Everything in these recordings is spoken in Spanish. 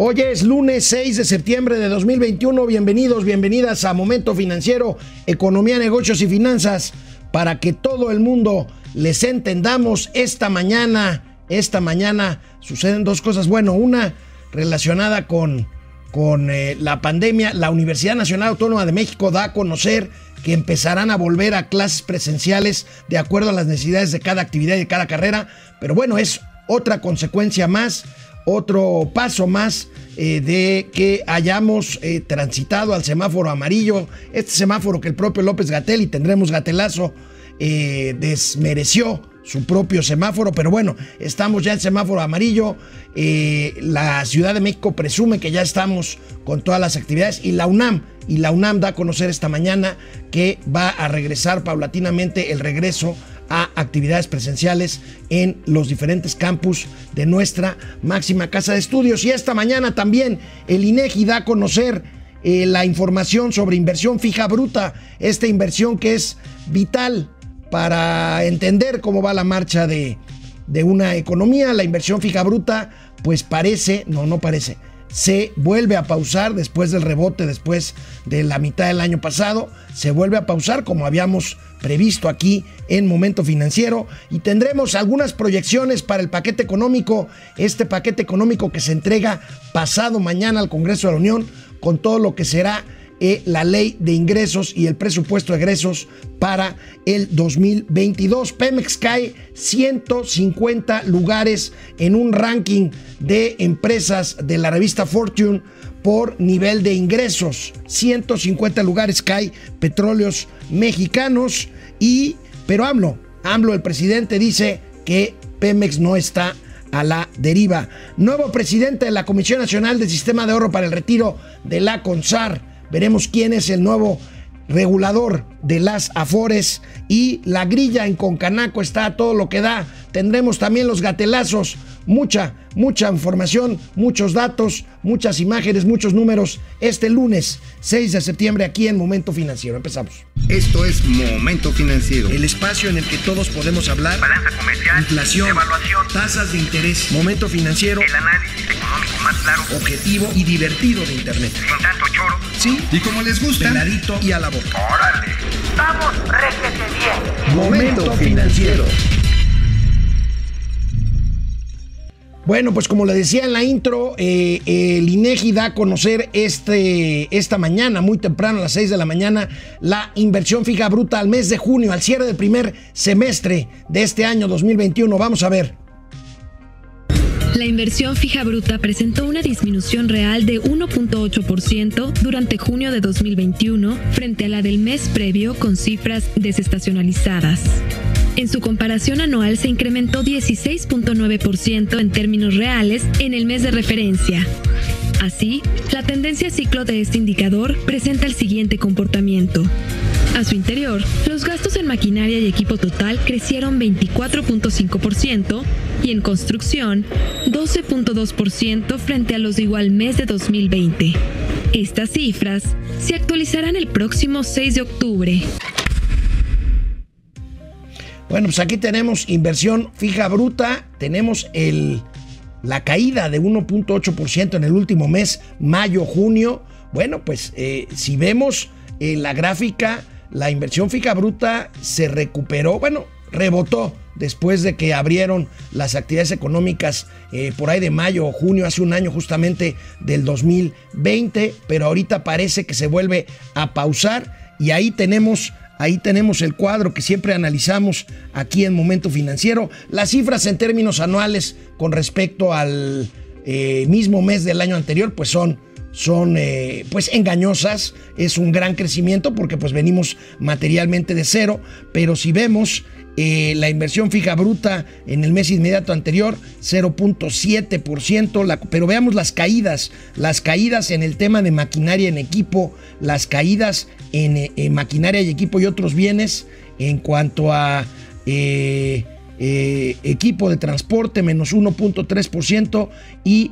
Hoy es lunes 6 de septiembre de 2021. Bienvenidos, bienvenidas a Momento Financiero, Economía, Negocios y Finanzas, para que todo el mundo les entendamos esta mañana. Esta mañana suceden dos cosas. Bueno, una relacionada con, con eh, la pandemia. La Universidad Nacional Autónoma de México da a conocer que empezarán a volver a clases presenciales de acuerdo a las necesidades de cada actividad y de cada carrera. Pero bueno, es otra consecuencia más otro paso más eh, de que hayamos eh, transitado al semáforo amarillo, este semáforo que el propio López Gatel y tendremos gatelazo eh, desmereció su propio semáforo, pero bueno, estamos ya en semáforo amarillo, la Ciudad de México presume que ya estamos con todas las actividades y la UNAM, y la UNAM da a conocer esta mañana que va a regresar paulatinamente el regreso a actividades presenciales en los diferentes campus de nuestra máxima casa de estudios. Y esta mañana también el INEGI da a conocer eh, la información sobre inversión fija bruta, esta inversión que es vital para entender cómo va la marcha de, de una economía. La inversión fija bruta, pues parece, no, no parece, se vuelve a pausar después del rebote, después de la mitad del año pasado, se vuelve a pausar como habíamos previsto aquí en Momento Financiero. Y tendremos algunas proyecciones para el paquete económico, este paquete económico que se entrega pasado mañana al Congreso de la Unión con todo lo que será eh, la ley de ingresos y el presupuesto de egresos para el 2022. Pemex cae 150 lugares en un ranking de empresas de la revista Fortune por nivel de ingresos. 150 lugares cae Petróleos Mexicanos y pero AMLO, AMLO el presidente dice que Pemex no está a la deriva. Nuevo presidente de la Comisión Nacional del Sistema de Ahorro para el Retiro de la CONSAR. Veremos quién es el nuevo regulador de las Afores y la grilla en Concanaco está todo lo que da. Tendremos también los gatelazos, mucha, mucha información, muchos datos, muchas imágenes, muchos números este lunes 6 de septiembre aquí en Momento Financiero. Empezamos. Esto es Momento Financiero. El espacio en el que todos podemos hablar. Balanza comercial. Inflación. Evaluación. Tasas de interés. Momento Financiero. El análisis económico más claro. Objetivo y divertido de Internet. Sin tanto choro. Sí. Y como les gusta, Peladito y a la boca. Órale. Vamos, réjete bien. Momento Financiero. Bueno, pues como le decía en la intro, eh, el INEGI da a conocer este, esta mañana, muy temprano, a las 6 de la mañana, la inversión fija bruta al mes de junio, al cierre del primer semestre de este año 2021. Vamos a ver. La inversión fija bruta presentó una disminución real de 1.8% durante junio de 2021 frente a la del mes previo con cifras desestacionalizadas. En su comparación anual se incrementó 16.9% en términos reales en el mes de referencia. Así, la tendencia ciclo de este indicador presenta el siguiente comportamiento. A su interior, los gastos en maquinaria y equipo total crecieron 24.5% y en construcción 12.2% frente a los de igual mes de 2020. Estas cifras se actualizarán el próximo 6 de octubre. Bueno, pues aquí tenemos inversión fija bruta, tenemos la caída de 1.8% en el último mes, mayo-junio. Bueno, pues eh, si vemos en la gráfica, la inversión fija bruta se recuperó, bueno, rebotó después de que abrieron las actividades económicas eh, por ahí de mayo o junio, hace un año justamente del 2020, pero ahorita parece que se vuelve a pausar y ahí tenemos Ahí tenemos el cuadro que siempre analizamos aquí en Momento Financiero. Las cifras en términos anuales con respecto al eh, mismo mes del año anterior, pues son, son eh, pues engañosas. Es un gran crecimiento porque pues venimos materialmente de cero. Pero si vemos eh, la inversión fija bruta en el mes inmediato anterior, 0.7%. Pero veamos las caídas, las caídas en el tema de maquinaria en equipo, las caídas en, maquinaria y equipo y otros bienes en cuanto a eh, eh, equipo de transporte, menos 1.3%. Y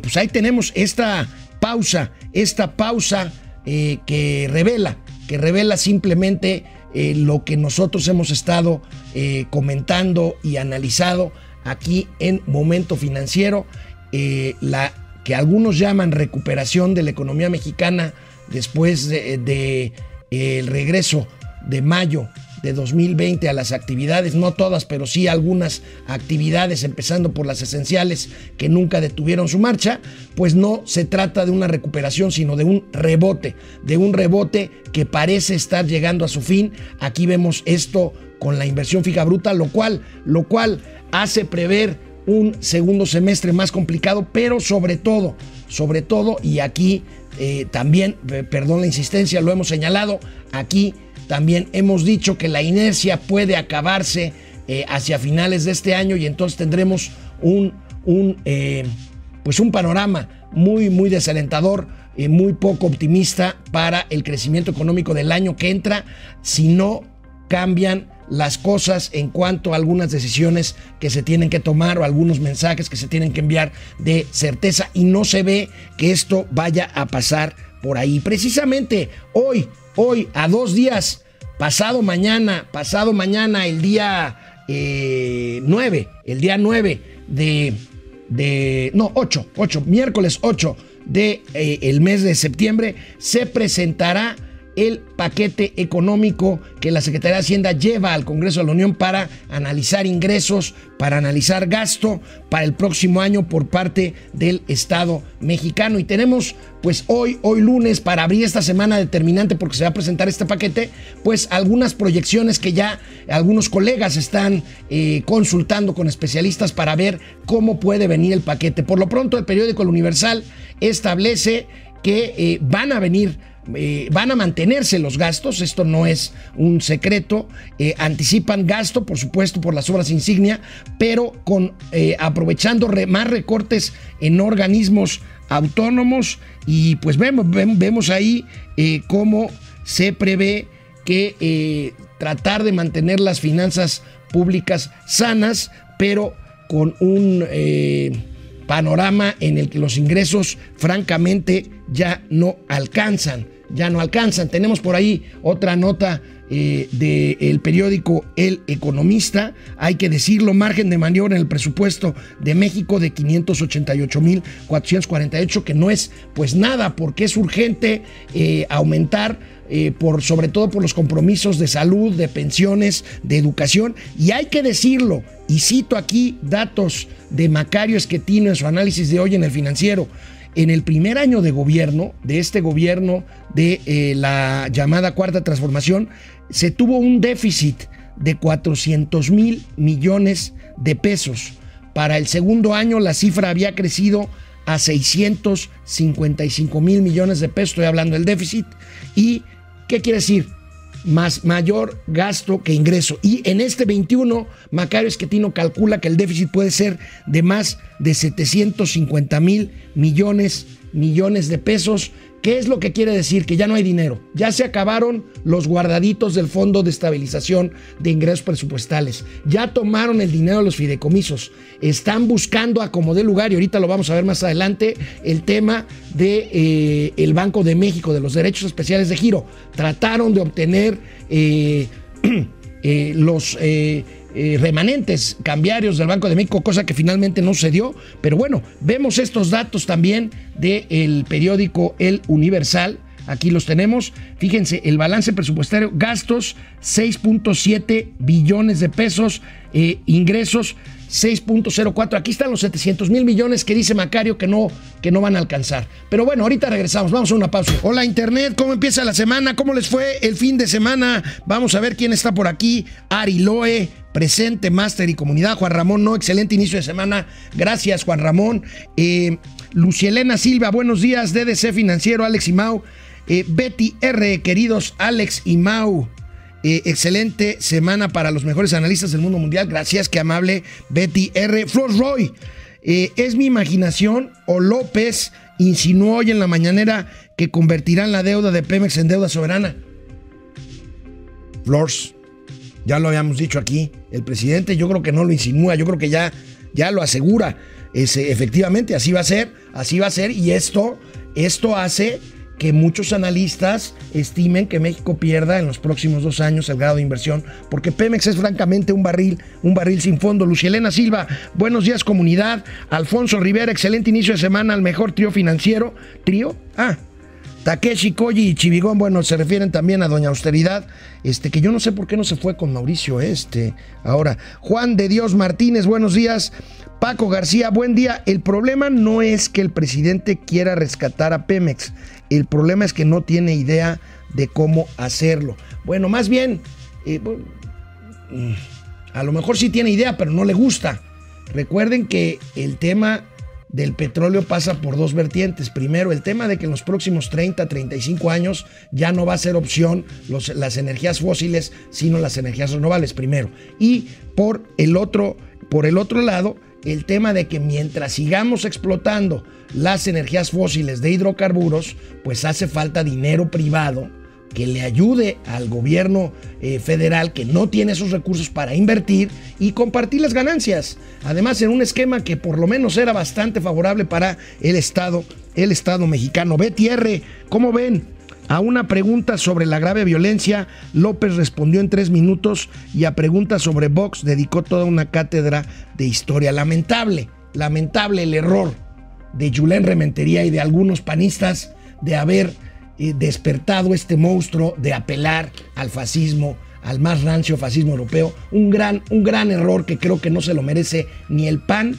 pues ahí tenemos esta pausa, esta pausa que revela, que revela simplemente eh, lo que nosotros hemos estado eh, comentando y analizado aquí en Momento Financiero, eh, la que algunos llaman recuperación de la economía mexicana después de, de, eh, el regreso de mayo de 2020 a las actividades, no todas, pero sí algunas actividades, empezando por las esenciales que nunca detuvieron su marcha, pues no se trata de una recuperación, sino de un rebote, de un rebote que parece estar llegando a su fin. Aquí vemos esto con la inversión fija bruta, lo cual, lo cual hace prever un segundo semestre más complicado, pero sobre todo, sobre todo, y aquí eh, también, perdón la insistencia, lo hemos señalado, aquí también hemos dicho que la inercia puede acabarse eh, hacia finales de este año y entonces tendremos un, un, eh, pues un panorama muy, muy desalentador, eh, muy poco optimista para el crecimiento económico del año que entra si no cambian las cosas en cuanto a algunas decisiones que se tienen que tomar o algunos mensajes que se tienen que enviar de certeza y no se ve que esto vaya a pasar por ahí. Precisamente hoy hoy, a dos días, pasado mañana, pasado mañana, el día 9, eh, el día 9 de, de, no, 8, 8, miércoles 8 de eh, mes de septiembre, se presentará el paquete económico que la Secretaría de Hacienda lleva al Congreso de la Unión para analizar ingresos, para analizar gasto para el próximo año por parte del Estado mexicano. Y tenemos pues hoy, hoy lunes, para abrir esta semana determinante porque se va a presentar este paquete, pues algunas proyecciones que ya algunos colegas están eh, consultando con especialistas para ver cómo puede venir el paquete. Por lo pronto, el periódico El Universal establece que eh, van a venir eh, van a mantenerse los gastos, esto no es un secreto, eh, anticipan gasto, por supuesto, por las obras insignia, pero con eh, aprovechando más recortes en organismos autónomos y pues vemos, vemos ahí cómo se prevé que tratar de mantener las finanzas públicas sanas, pero con un panorama en el que los ingresos francamente ya no alcanzan, ya no alcanzan. Tenemos por ahí otra nota eh, del periódico El Economista, hay que decirlo, margen de maniobra en el presupuesto de México de 588.448, que no es pues nada, porque es urgente eh, aumentar eh, por, sobre todo por los compromisos de salud, de pensiones, de educación. Y hay que decirlo, y cito aquí datos de Macario Esquetino en su análisis de hoy en el financiero. En el primer año de gobierno, de este gobierno de eh, la llamada cuarta transformación, se tuvo un déficit de 400 mil millones de pesos. Para el segundo año la cifra había crecido a 655 mil millones de pesos, estoy hablando del déficit, y ¿Qué quiere decir? Más mayor gasto que ingreso. Y en este 21, Macario Esquetino calcula que el déficit puede ser de más de 750 mil millones, millones de pesos ¿Qué es lo que quiere decir? Que ya no hay dinero. Ya se acabaron los guardaditos del Fondo de Estabilización de Ingresos Presupuestales. Ya tomaron el dinero de los fideicomisos. Están buscando a como de lugar, y ahorita lo vamos a ver más adelante, el tema del de, eh, Banco de México, de los derechos especiales de giro. Trataron de obtener eh, eh, los eh, remanentes cambiarios del Banco de México, cosa que finalmente no se dio. Pero bueno, vemos estos datos también del periódico El Universal. Aquí los tenemos. Fíjense, el balance presupuestario, gastos 6.7 billones de pesos, eh, ingresos 6.04. Aquí están los 700 mil millones que dice Macario que no, que no van a alcanzar. Pero bueno, ahorita regresamos. Vamos a una pausa. Hola Internet, ¿cómo empieza la semana? ¿Cómo les fue el fin de semana? Vamos a ver quién está por aquí. Ari Loe, presente, máster y comunidad. Juan Ramón, no, excelente inicio de semana. Gracias, Juan Ramón. Eh, Lucielena Silva, buenos días. DDC Financiero, Alex y Mau. Eh, Betty R, queridos Alex y Mau. Eh, excelente semana para los mejores analistas del mundo mundial. Gracias, qué amable Betty R. Flor Roy. Eh, ¿Es mi imaginación o López insinuó hoy en la mañanera que convertirán la deuda de Pemex en deuda soberana? Flores, ya lo habíamos dicho aquí. El presidente yo creo que no lo insinúa, yo creo que ya, ya lo asegura. efectivamente, así va a ser, así va a ser. Y esto, esto hace que muchos analistas estimen que México pierda en los próximos dos años el grado de inversión, porque Pemex es francamente un barril, un barril sin fondo. Lucielena Silva, buenos días comunidad. Alfonso Rivera, excelente inicio de semana al mejor trío financiero. ¿Trío? Ah, Takeshi, Koji y Chivigón, bueno, se refieren también a Doña Austeridad, este, que yo no sé por qué no se fue con Mauricio, este, ahora. Juan de Dios Martínez, buenos días. Paco García, buen día. El problema no es que el presidente quiera rescatar a Pemex, el problema es que no tiene idea de cómo hacerlo. Bueno, más bien, eh, mm, a lo mejor sí tiene idea, pero no le gusta. Recuerden que el tema del petróleo pasa por dos vertientes. Primero, el tema de que en los próximos 30, 35 años ya no va a ser opción las energías fósiles, sino las energías renovables, primero. Y por el otro, por el otro lado, el tema de que mientras sigamos explotando las energías fósiles de hidrocarburos, pues hace falta dinero privado que le ayude al gobierno eh, federal que no tiene esos recursos para invertir y compartir las ganancias. Además, en un esquema que por lo menos era bastante favorable para el Estado, el Estado mexicano. Betty R, ¿cómo ven? A una pregunta sobre la grave violencia, López respondió en tres minutos y a preguntas sobre Vox dedicó toda una cátedra de historia. Lamentable, lamentable el error de Julen Rementería y de algunos panistas de haber eh, despertado este monstruo, de apelar al fascismo, al más rancio fascismo europeo. Un gran, un gran error que creo que no se lo merece ni el PAN,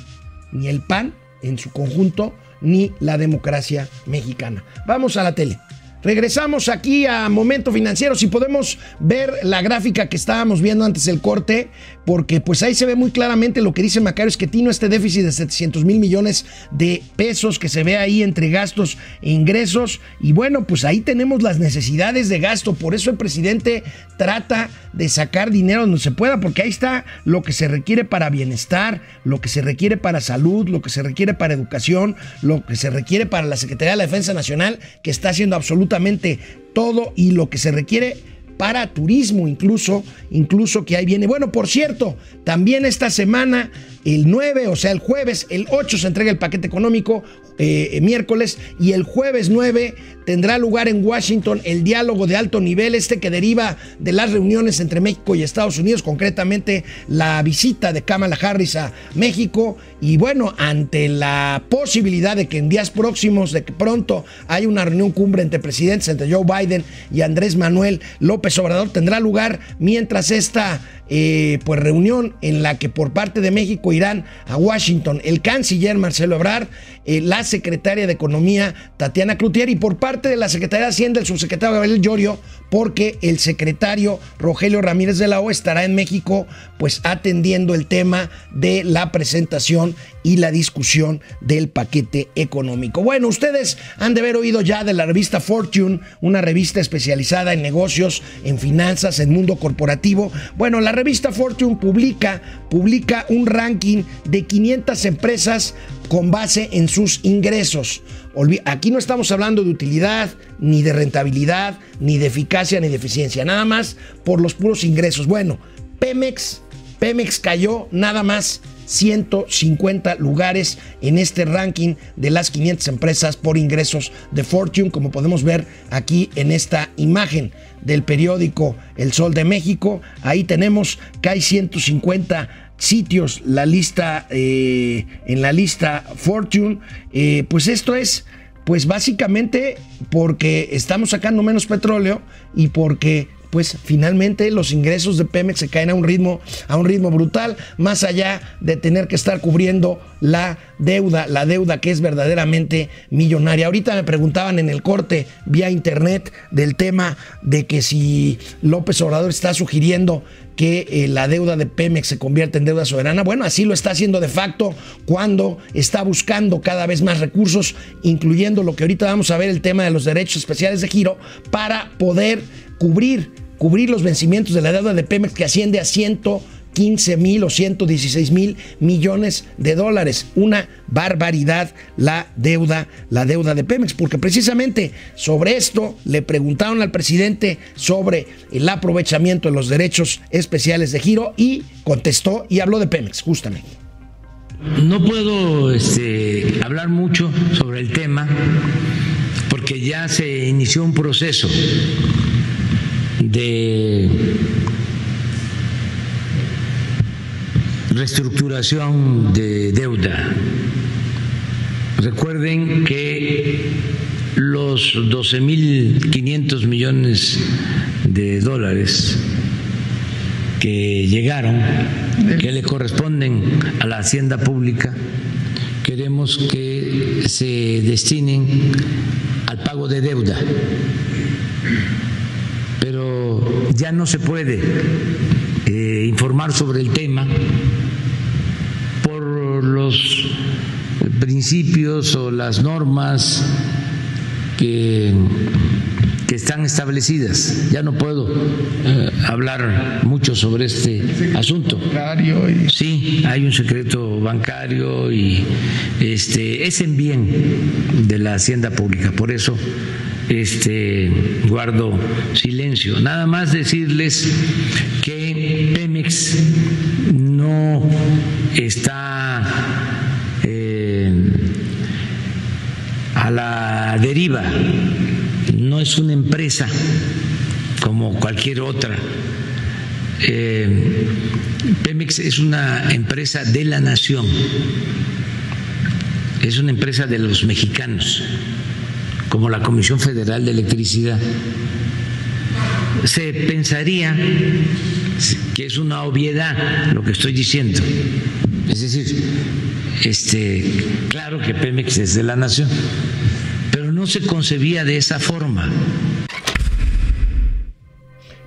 ni el PAN en su conjunto, ni la democracia mexicana. Vamos a la tele. Regresamos aquí a Momento Financiero. Si podemos ver la gráfica que estábamos viendo antes del corte, porque pues ahí se ve muy claramente lo que dice Macario es que tiene este déficit de 700 mil millones de pesos que se ve ahí entre gastos e ingresos. Y bueno, pues ahí tenemos las necesidades de gasto. Por eso el presidente trata de sacar dinero donde se pueda, porque ahí está lo que se requiere para bienestar, lo que se requiere para salud, lo que se requiere para educación, lo que se requiere para la Secretaría de la Defensa Nacional, que está haciendo absolutamente todo y lo que se requiere para turismo incluso, incluso que ahí viene. Bueno, por cierto, también esta semana, el 9, o sea, el jueves, el 8 se entrega el paquete económico, eh, miércoles, y el jueves 9 tendrá lugar en Washington el diálogo de alto nivel, este que deriva de las reuniones entre México y Estados Unidos, concretamente la visita de Kamala Harris a México. Y bueno, ante la posibilidad de que en días próximos, de que pronto haya una reunión cumbre entre presidentes, entre Joe Biden y Andrés Manuel López Obrador, tendrá lugar mientras esta eh, pues reunión en la que por parte de México irán a Washington el canciller Marcelo Ebrard, eh, la secretaria de Economía Tatiana Cloutier y por parte de la Secretaría de Hacienda el subsecretario Gabriel Llorio, porque el secretario Rogelio Ramírez de la O estará en México pues atendiendo el tema de la presentación y la discusión del paquete económico. Bueno, ustedes han de haber oído ya de la revista Fortune, una revista especializada en negocios, en finanzas, en mundo corporativo. Bueno, la revista Fortune publica, publica un ranking de 500 empresas con base en sus ingresos. Aquí no estamos hablando de utilidad, ni de rentabilidad, ni de eficacia, ni de eficiencia, nada más por los puros ingresos. Bueno, Pemex, Pemex cayó nada más 150 lugares en este ranking de las 500 empresas por ingresos de Fortune, como podemos ver aquí en esta imagen del periódico El Sol de México. Ahí tenemos que hay 150 sitios la lista eh, en la lista Fortune eh, pues esto es pues básicamente porque estamos sacando menos petróleo y porque pues finalmente los ingresos de Pemex se caen a un ritmo, a un ritmo brutal, más allá de tener que estar cubriendo la deuda, la deuda que es verdaderamente millonaria. Ahorita me preguntaban en el corte vía internet del tema de que si López Obrador está sugiriendo que eh, la deuda de Pemex se convierta en deuda soberana. Bueno, así lo está haciendo de facto cuando está buscando cada vez más recursos, incluyendo lo que ahorita vamos a ver, el tema de los derechos especiales de giro, para poder cubrir cubrir los vencimientos de la deuda de Pemex que asciende a 115 mil o 116 mil millones de dólares. Una barbaridad la deuda, la deuda de Pemex, porque precisamente sobre esto le preguntaron al presidente sobre el aprovechamiento de los derechos especiales de giro y contestó y habló de Pemex, justamente. No puedo este, hablar mucho sobre el tema porque ya se inició un proceso de reestructuración de deuda. Recuerden que los 12.500 millones de dólares que llegaron, que le corresponden a la hacienda pública, queremos que se destinen al pago de deuda. Pero ya no se puede eh, informar sobre el tema por los principios o las normas que, que están establecidas. Ya no puedo eh, hablar mucho sobre este asunto. Sí, hay un secreto bancario y este es en bien de la hacienda pública. Por eso este, guardo silencio. Nada más decirles que Pemex no está eh, a la deriva, no es una empresa como cualquier otra. Eh, Pemex es una empresa de la nación, es una empresa de los mexicanos como la Comisión Federal de Electricidad. Se pensaría que es una obviedad lo que estoy diciendo. Es decir, este, claro que Pemex es de la nación, pero no se concebía de esa forma.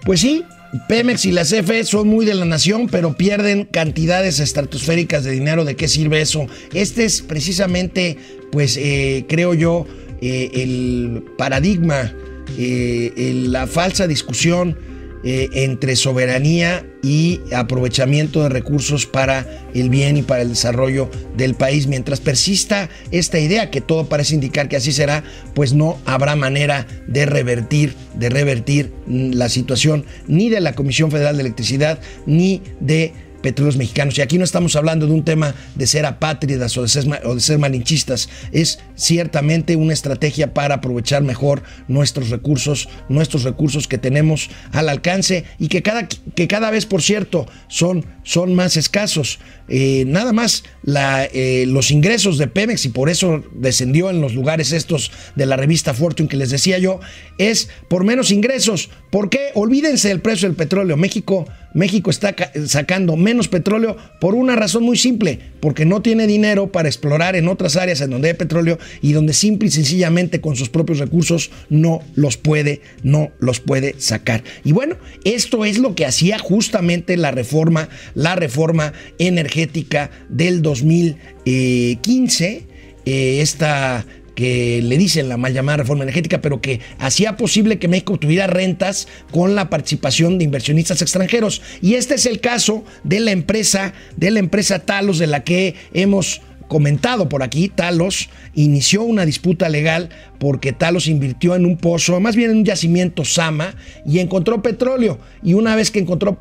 Pues sí, Pemex y la CFE son muy de la nación, pero pierden cantidades estratosféricas de dinero. ¿De qué sirve eso? Este es precisamente, pues eh, creo yo, eh, el paradigma, eh, la falsa discusión eh, entre soberanía y aprovechamiento de recursos para el bien y para el desarrollo del país. Mientras persista esta idea, que todo parece indicar que así será, pues no habrá manera de revertir, de revertir la situación ni de la Comisión Federal de Electricidad ni de petróleos mexicanos. Y aquí no estamos hablando de un tema de ser apátridas o de ser, o de ser malinchistas. Es ciertamente una estrategia para aprovechar mejor nuestros recursos, nuestros recursos que tenemos al alcance y que cada, que cada vez, por cierto, son, son más escasos. Eh, nada más eh, los ingresos de Pemex, y por eso descendió en los lugares estos de la revista Fortune que les decía yo, es por menos ingresos. ¿Por qué? Olvídense del precio del petróleo. México México está sacando menos petróleo por una razón muy simple, porque no tiene dinero para explorar en otras áreas en donde hay petróleo y donde simple y sencillamente con sus propios recursos no los puede, no los puede sacar. Y bueno, esto es lo que hacía justamente la reforma, la reforma energética del 2015, eh, esta que le dicen la mal llamada reforma energética, pero que hacía posible que México tuviera rentas con la participación de inversionistas extranjeros. Y este es el caso de la empresa, de la empresa Talos, de la que hemos comentado por aquí, Talos inició una disputa legal porque Talos invirtió en un pozo, más bien en un yacimiento Sama, y encontró petróleo. Y una vez que encontró,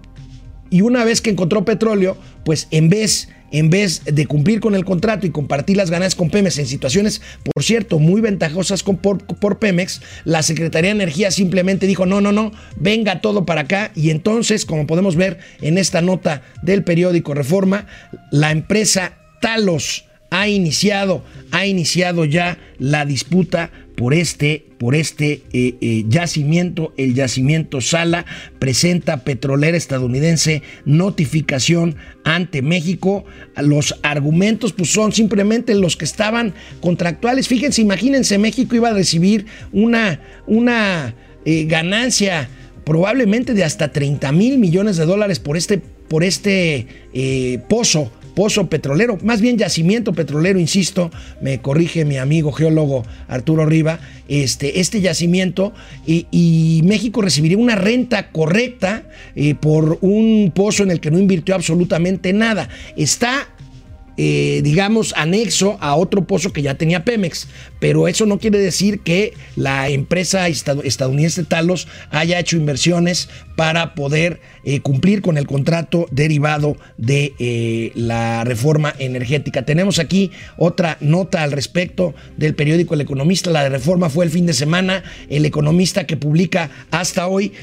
y una vez que encontró petróleo, pues en vez en vez de cumplir con el contrato y compartir las ganancias con Pemex en situaciones, por cierto, muy ventajosas por, Pemex, la Secretaría de Energía simplemente dijo, no, no, no, venga todo para acá. Y entonces, como podemos ver en esta nota del periódico Reforma, la empresa Talos ha iniciado, ha iniciado ya la disputa por este, por este eh, eh, yacimiento. El yacimiento Sala presenta petrolera estadounidense notificación ante México. Los argumentos pues, son simplemente los que estaban contractuales. Fíjense, imagínense, México iba a recibir una, una eh, ganancia probablemente de hasta 30 mil millones de dólares por este, por este pozo pozo petrolero, más bien yacimiento petrolero, insisto, me corrige mi amigo geólogo Arturo Riva, este, este yacimiento y, México recibiría una renta correcta eh, por un pozo en el que no invirtió absolutamente nada. Está eh, digamos, anexo a otro pozo que ya tenía Pemex. Pero eso no quiere decir que la empresa estadounidense Talos haya hecho inversiones para poder eh, cumplir con el contrato derivado de eh, la reforma energética. Tenemos aquí otra nota al respecto del periódico El Economista. La de reforma fue el fin de semana. El economista que publica hasta hoy,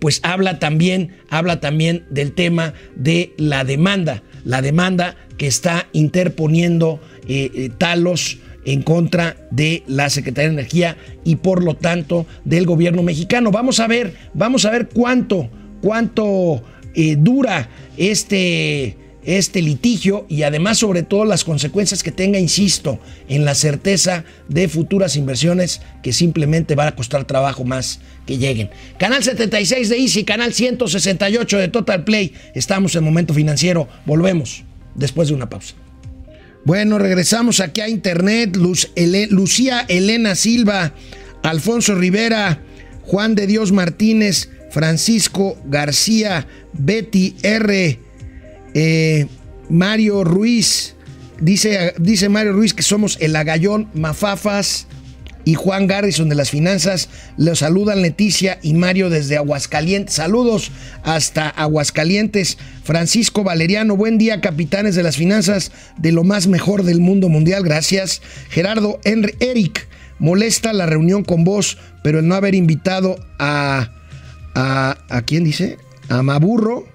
pues habla también, habla también del tema de la demanda. La demanda que está interponiendo eh, eh, Talos en contra de la Secretaría de Energía y por lo tanto del gobierno mexicano. Vamos a ver, vamos a ver cuánto, cuánto eh, dura este, este litigio y además sobre todo las consecuencias que tenga, insisto, en la certeza de futuras inversiones que simplemente van a costar trabajo más que lleguen. Canal 76 de Easy, canal 168 de Total Play. Estamos en momento financiero. Volvemos después de una pausa. Bueno, regresamos aquí a internet. Lucía Elena Silva, Alfonso Rivera, Juan de Dios Martínez, Francisco García, Betty R, eh, Mario Ruiz. Dice, dice Mario Ruiz que somos el agallón Mafafas y Juan Garrison de las finanzas. Los saludan Leticia y Mario desde Aguascalientes. Saludos hasta Aguascalientes. Francisco Valeriano, buen día, capitanes de las finanzas de lo más mejor del mundo mundial. Gracias. Gerardo Henry Eric, molesta la reunión con vos, pero el no haber invitado a. ¿A, ¿a quién dice? A Maburro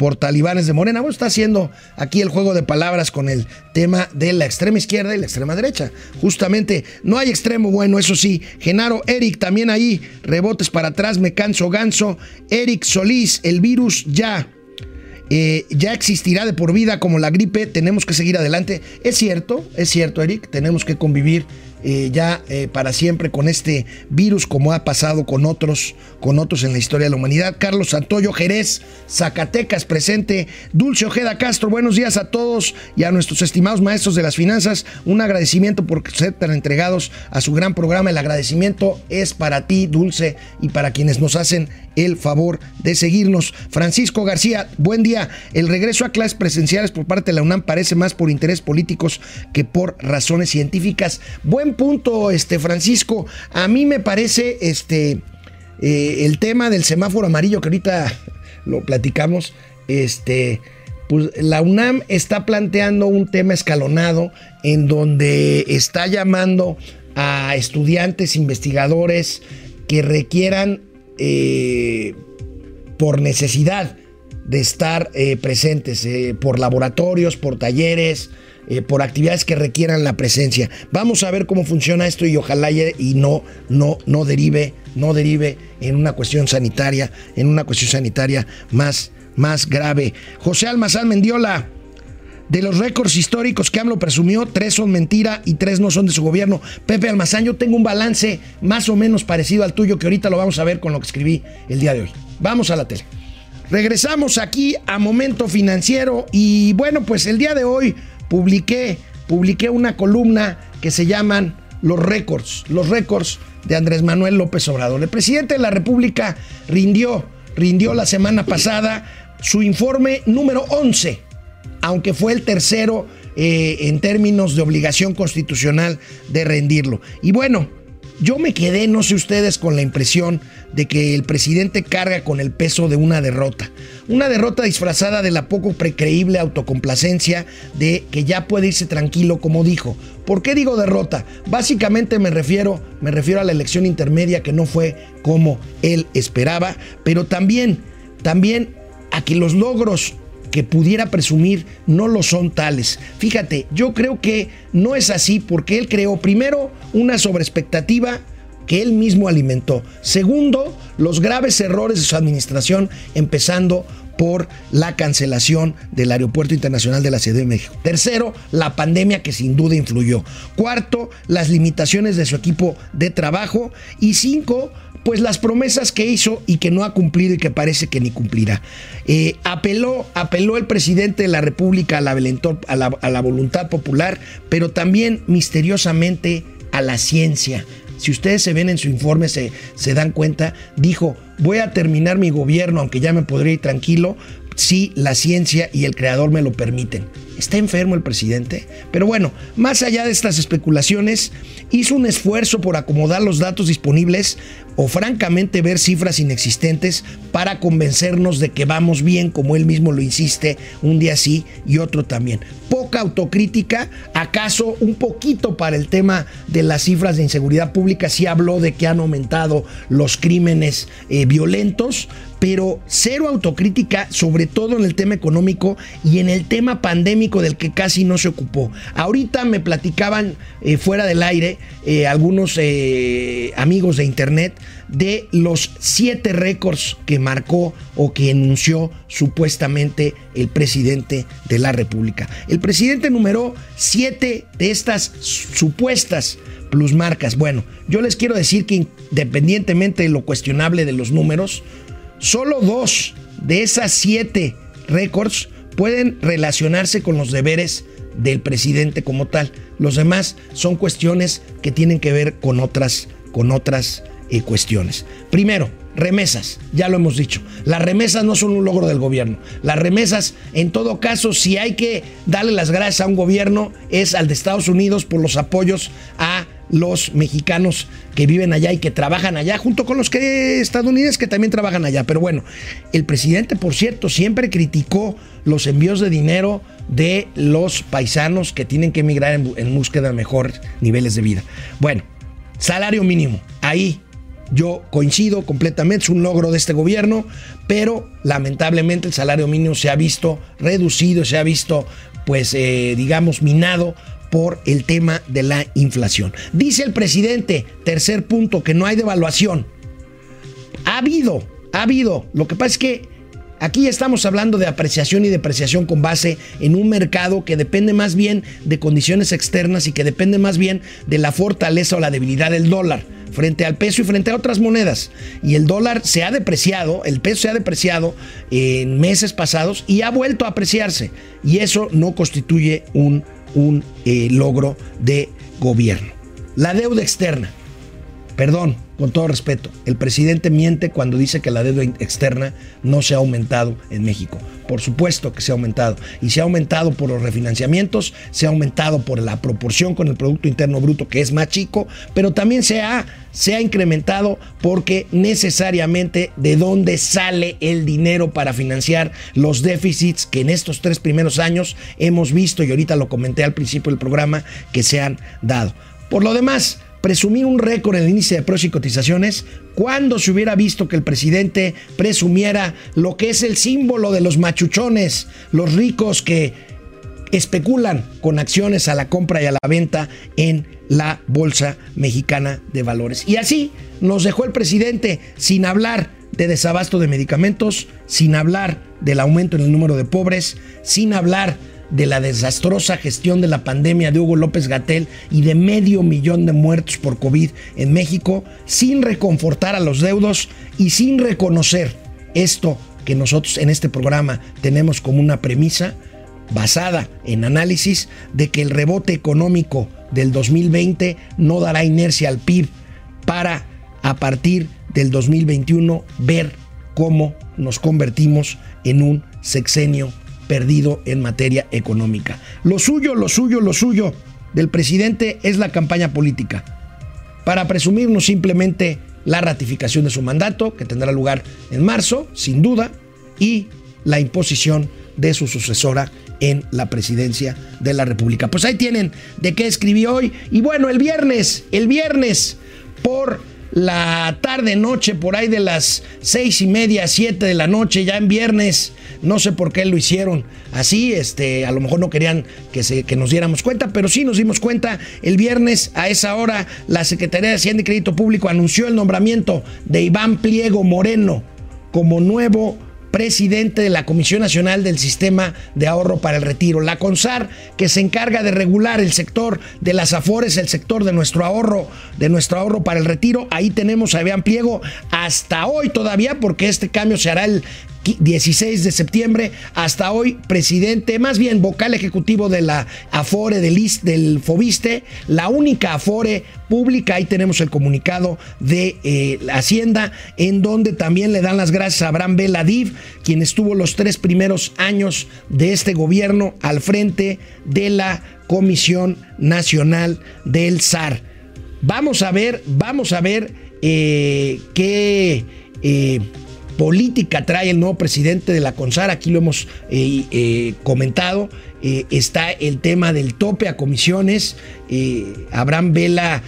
por talibanes de Morena. Bueno, está haciendo aquí el juego de palabras con el tema de la extrema izquierda y la extrema derecha. Justamente, no hay extremo bueno, eso sí. Genaro, Eric, también ahí, rebotes para atrás, me canso ganso. Eric Solís, el virus ya. Eh, ya existirá de por vida como la gripe, tenemos que seguir adelante. Es cierto, es cierto, Eric, tenemos que convivir eh, ya eh, para siempre con este virus como ha pasado con otros, con otros en la historia de la humanidad. Carlos Santoyo Jerez, Zacatecas presente. Dulce Ojeda Castro, buenos días a todos y a nuestros estimados maestros de las finanzas. Un agradecimiento por ser tan entregados a su gran programa. El agradecimiento es para ti, Dulce, y para quienes nos hacen el favor de seguirnos. Francisco García, buen día. El regreso a clases presenciales por parte de la UNAM parece más por interés políticos que por razones científicas. Buen punto, este Francisco. A mí me parece este eh, el tema del semáforo amarillo que ahorita lo platicamos. Este, pues la UNAM está planteando un tema escalonado en donde está llamando a estudiantes, investigadores que requieran eh, por necesidad de estar eh, presentes, por laboratorios, por talleres, eh, por actividades que requieran la presencia. Vamos a ver cómo funciona esto y ojalá y no, no, no derive, no derive en una cuestión sanitaria, en una cuestión sanitaria más, más grave. José Almazán Mendiola. De los récords históricos que AMLO presumió, tres son mentira y tres no son de su gobierno. Pepe Almazán, yo tengo un balance más o menos parecido al tuyo que ahorita lo vamos a ver con lo que escribí el día de hoy. Vamos a la tele. Regresamos aquí a Momento Financiero y bueno, pues el día de hoy publiqué, publiqué una columna que se llaman Los récords, los récords de Andrés Manuel López Obrador. El presidente de la República rindió, rindió la semana pasada su informe número 11, aunque fue el tercero eh, en términos de obligación constitucional de rendirlo. Y bueno, yo me quedé, no sé ustedes, con la impresión de que el presidente carga con el peso de una derrota. Una derrota disfrazada de la poco precreíble autocomplacencia de que ya puede irse tranquilo, como dijo. ¿Por qué digo derrota? Básicamente me refiero, me refiero a la elección intermedia que no fue como él esperaba, pero también, también a que los logros que pudiera presumir no lo son tales. Fíjate, yo creo que no es así porque él creó primero una sobreexpectativa que él mismo alimentó. Segundo, los graves errores de su administración, empezando por la cancelación del Aeropuerto Internacional de la Ciudad de México. Tercero, la pandemia que sin duda influyó. Cuarto, las limitaciones de su equipo de trabajo. Y cinco, pues las promesas que hizo y que no ha cumplido y que parece que ni cumplirá. Eh, apeló, apeló el presidente de la República a la, voluntad popular, pero también misteriosamente a la ciencia. Si ustedes se ven en su informe, se, se dan cuenta, dijo, voy a terminar mi gobierno, aunque ya me podría ir tranquilo, si la ciencia y el creador me lo permiten. ¿Está enfermo el presidente? Pero bueno, más allá de estas especulaciones, hizo un esfuerzo por acomodar los datos disponibles o francamente ver cifras inexistentes para convencernos de que vamos bien, como él mismo lo insiste, un día sí y otro también. Poca autocrítica, acaso un poquito para el tema de las cifras de inseguridad pública, sí habló de que han aumentado los crímenes eh, violentos, pero cero autocrítica, sobre todo en el tema económico y en el tema pandémico del que casi no se ocupó. Ahorita me platicaban eh, fuera del aire eh, algunos amigos de internet de los siete récords que marcó o que enunció supuestamente el presidente de la República. El presidente numeró siete de estas supuestas plusmarcas. Bueno, yo les quiero decir que independientemente de lo cuestionable de los números, Solo dos de esas siete récords pueden relacionarse con los deberes del presidente como tal. Los demás son cuestiones que tienen que ver con otras, con otras cuestiones. Primero, remesas, ya lo hemos dicho. Las remesas no son un logro del gobierno. Las remesas, en todo caso, si hay que darle las gracias a un gobierno, es al de Estados Unidos por los apoyos a los mexicanos que viven allá y que trabajan allá, junto con los que estadounidenses que también trabajan allá. Pero bueno, el presidente, por cierto, siempre criticó los envíos de dinero de los paisanos que tienen que emigrar en, en búsqueda de mejores niveles de vida. Bueno, salario mínimo, ahí yo coincido completamente, es un logro de este gobierno, pero lamentablemente el salario mínimo se ha visto reducido, se ha visto, pues, eh, digamos, minado por el tema de la inflación. Dice el presidente, tercer punto, que no hay devaluación. Ha habido, ha habido. Lo que pasa es que aquí estamos hablando de apreciación y depreciación con base en un mercado que depende más bien de condiciones externas y que depende más bien de la fortaleza o la debilidad del dólar frente al peso y frente a otras monedas. Y el dólar se ha depreciado, el peso se ha depreciado en meses pasados y ha vuelto a apreciarse. Y eso no constituye un un eh, logro de gobierno. La deuda externa. Perdón, con todo respeto, el presidente miente cuando dice que la deuda externa no se ha aumentado en México. Por supuesto que se ha aumentado. Y se ha aumentado por los refinanciamientos, se ha aumentado por la proporción con el Producto Interno Bruto, que es más chico, pero también se ha, se ha incrementado porque necesariamente de dónde sale el dinero para financiar los déficits que en estos tres primeros años hemos visto, y ahorita lo comenté al principio del programa, que se han dado. Por lo demás, presumir un récord en el índice de precios y cotizaciones cuando se hubiera visto que el presidente presumiera lo que es el símbolo de los machuchones, los ricos que especulan con acciones a la compra y a la venta en la Bolsa Mexicana de Valores. Y así nos dejó el presidente sin hablar de desabasto de medicamentos, sin hablar del aumento en el número de pobres, sin hablar de la desastrosa gestión de la pandemia de Hugo López Gatel y de medio millón de muertos por COVID en México, sin reconfortar a los deudos y sin reconocer esto que nosotros en este programa tenemos como una premisa basada en análisis de que el rebote económico del 2020 no dará inercia al PIB para a partir del 2021 ver cómo nos convertimos en un sexenio perdido en materia económica. Lo suyo, lo suyo, lo suyo del presidente es la campaña política. Para presumirnos simplemente la ratificación de su mandato, que tendrá lugar en marzo, sin duda, y la imposición de su sucesora en la presidencia de la República. Pues ahí tienen de qué escribí hoy. Y bueno, el viernes, el viernes, por la tarde noche por ahí de las seis y media siete de la noche ya en viernes. No sé por qué lo hicieron así este a lo mejor no querían que se que nos diéramos cuenta pero sí nos dimos cuenta el viernes a esa hora la Secretaría de Hacienda y Crédito Público anunció el nombramiento de Iván Pliego Moreno como nuevo presidente de la Comisión Nacional del Sistema de Ahorro para el Retiro, la CONSAR, que se encarga de regular el sector de las afores, el sector de nuestro ahorro, de nuestro ahorro para el retiro. Ahí tenemos a Iván Pliego hasta hoy todavía, porque este cambio se hará el 16 de septiembre, hasta hoy presidente, más bien vocal ejecutivo de la Afore del, del Fobiste, la única Afore pública, ahí tenemos el comunicado de eh, Hacienda, en donde también le dan las gracias a Abraham Beladiv, quien estuvo los tres primeros años de este gobierno al frente de la Comisión Nacional del SAR. Vamos a ver, vamos a ver eh, qué eh, política trae el nuevo presidente de la CONSAR, aquí lo hemos eh, eh, comentado, eh, está el tema del tope a comisiones, Abraham Vela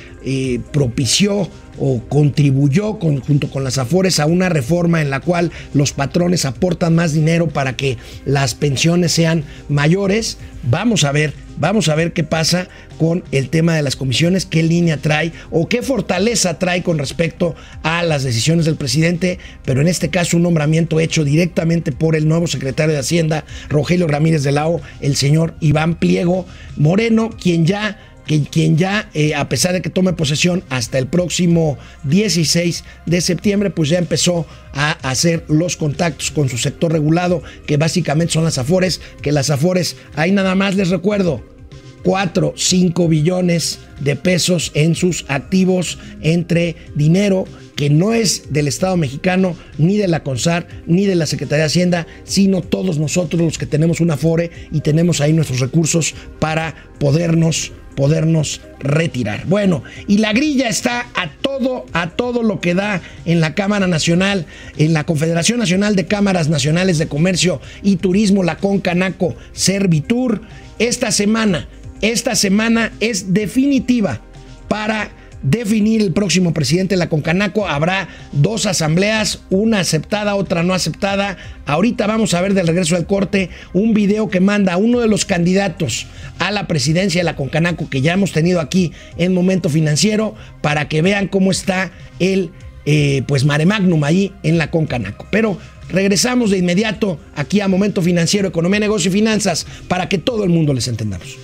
propició o contribuyó junto con las Afores a una reforma en la cual los patrones aportan más dinero para que las pensiones sean mayores. Vamos a ver, vamos a ver qué pasa con el tema de las comisiones, qué línea trae o qué fortaleza trae con respecto a las decisiones del presidente, pero en este caso un nombramiento hecho directamente por el nuevo secretario de Hacienda, Rogelio Ramírez de Lao, el señor Iván Pliego Moreno, quien ya quien ya, eh, a pesar de que tome posesión hasta el próximo 16 de septiembre, pues ya empezó a hacer los contactos con su sector regulado, que básicamente son las Afores, que las Afores, ahí nada más les recuerdo, 4, 5 billones de pesos en sus activos entre dinero que no es del Estado mexicano, ni de la CONSAR, ni de la Secretaría de Hacienda, sino todos nosotros los que tenemos una FORE y tenemos ahí nuestros recursos para podernos podernos retirar. Bueno, y la grilla está a todo, a todo lo que da en la Cámara Nacional, en la Confederación Nacional de Cámaras Nacionales de Comercio y Turismo, la CONCANACO Servitur. Esta semana, esta semana es definitiva para definir el próximo presidente de la Concanaco. Habrá dos asambleas, una aceptada, otra no aceptada. Ahorita vamos a ver del regreso del corte un video que manda uno de los candidatos a la presidencia de la Concanaco que ya hemos tenido aquí en Momento Financiero para que vean cómo está el eh, pues mare magnum ahí en la Concanaco. Pero regresamos de inmediato aquí a Momento Financiero, Economía, Negocio y Finanzas para que todo el mundo les entendamos.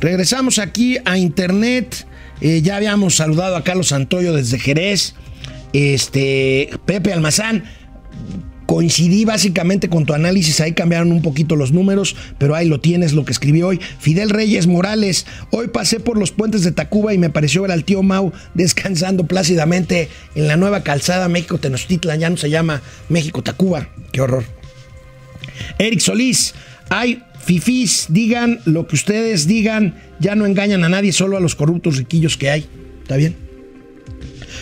Regresamos aquí a Internet. Eh, ya habíamos saludado a Carlos Santoyo desde Jerez. Este, Pepe Almazán. Coincidí básicamente con tu análisis, ahí cambiaron un poquito los números, pero ahí lo tienes, lo que escribí hoy. Fidel Reyes Morales, hoy pasé por los puentes de Tacuba y me pareció ver al tío Mau descansando plácidamente en la nueva calzada México Tenochtitlan, ya no se llama México Tacuba, qué horror. Eric Solís, hay fifís, digan lo que ustedes digan, ya no engañan a nadie, solo a los corruptos riquillos que hay. ¿Está bien?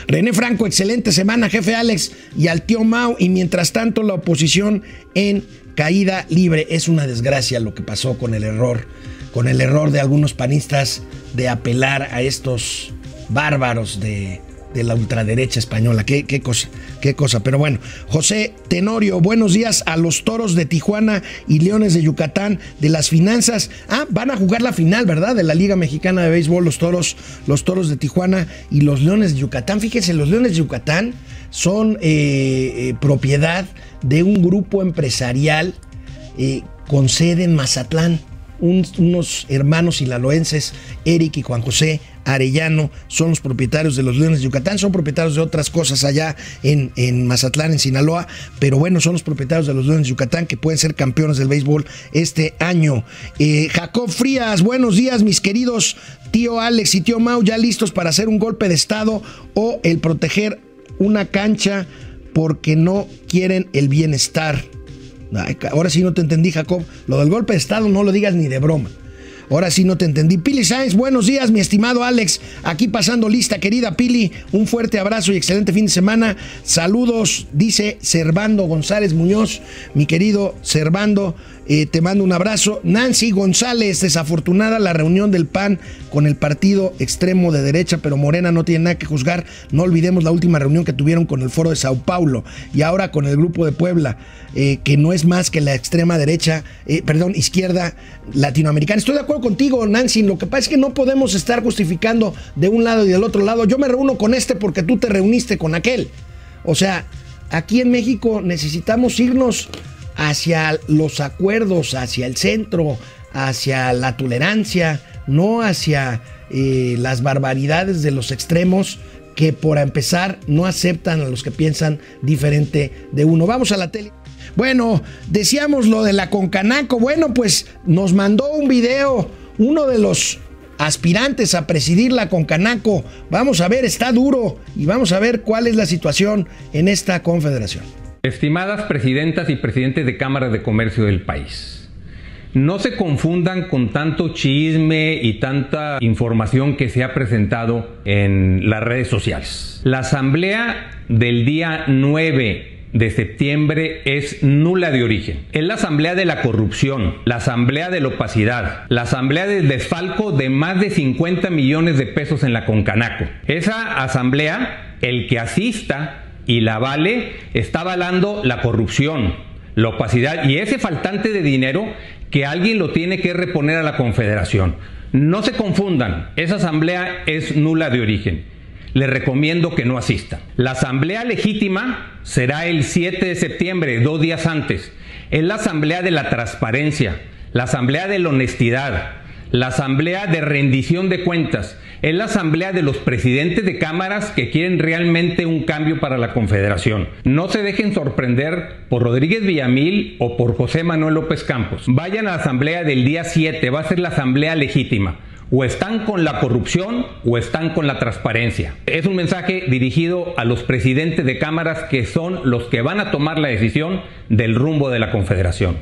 René Franco, excelente semana, jefe Alex y al tío Mau. Y mientras tanto, la oposición en caída libre. Es una desgracia lo que pasó con el error, con el error de algunos panistas de apelar a estos bárbaros de, de la ultraderecha española. Qué, qué, cosa, qué cosa. Pero bueno, José Tenorio, buenos días a los toros de Tijuana y Leones de Yucatán de las finanzas. Ah, van a jugar la final, ¿verdad? De la Liga Mexicana de Béisbol, los toros, los toros de Tijuana y los Leones de Yucatán. Fíjense, los Leones de Yucatán son eh, eh, propiedad de un grupo empresarial eh, con sede en Mazatlán. Unos hermanos ilaloenses, Eric y Juan José Arellano, son los propietarios de los Leones de Yucatán, son propietarios de otras cosas allá en, en, Mazatlán, en Sinaloa, pero bueno, son los propietarios de los Leones de Yucatán que pueden ser campeones del béisbol este año. Eh, Jacob Frías, buenos días, mis queridos tío Alex y tío Mau, ya listos para hacer un golpe de Estado o el proteger una cancha porque no quieren el bienestar. Ahora sí no te entendí, Jacob. Lo del golpe de Estado no lo digas ni de broma. Ahora sí no te entendí. Pili Sainz, buenos días, mi estimado Alex. Aquí pasando lista, querida Pili. Un fuerte abrazo y excelente fin de semana. Saludos, dice Servando González Muñoz, mi querido Servando. Eh, te mando un abrazo. Nancy González, desafortunada la reunión del PAN con el partido extremo de derecha, pero Morena no tiene nada que juzgar. No olvidemos la última reunión que tuvieron con el Foro de Sao Paulo y ahora con el Grupo de Puebla, eh, que no es más que la extrema derecha, eh, perdón, izquierda latinoamericana. Estoy de acuerdo contigo, Nancy. Lo que pasa es que no podemos estar justificando de un lado y del otro lado. Yo me reúno con este porque tú te reuniste con aquel. O sea, aquí en México necesitamos irnos hacia los acuerdos, hacia el centro, hacia la tolerancia, no hacia eh, las barbaridades de los extremos que por empezar no aceptan a los que piensan diferente de uno. Vamos a la tele. Bueno, decíamos lo de la Concanaco. Bueno, pues nos mandó un video uno de los aspirantes a presidir la Concanaco. Vamos a ver, está duro y vamos a ver cuál es la situación en esta confederación. Estimadas presidentas y presidentes de cámaras de comercio del país, no se confundan con tanto chisme y tanta información que se ha presentado en las redes sociales. La asamblea del día 9 de septiembre es nula de origen. Es la asamblea de la corrupción, la asamblea de la opacidad, la asamblea del desfalco de más de 50 millones de pesos en la Concanaco. Esa asamblea, el que asista y la vale, está avalando la corrupción, la opacidad y ese faltante de dinero que alguien lo tiene que reponer a la Confederación. No se confundan, esa asamblea es nula de origen le recomiendo que no asista. La asamblea legítima será el 7 de septiembre, dos días antes. Es la asamblea de la transparencia, la asamblea de la honestidad, la asamblea de rendición de cuentas. Es la asamblea de los presidentes de cámaras que quieren realmente un cambio para la Confederación. No se dejen sorprender por Rodríguez Villamil o por José Manuel López Campos. Vayan a la asamblea del día 7, va a ser la asamblea legítima o están con la corrupción o están con la transparencia. Es un mensaje dirigido a los presidentes de cámaras que son los que van a tomar la decisión del rumbo de la Confederación.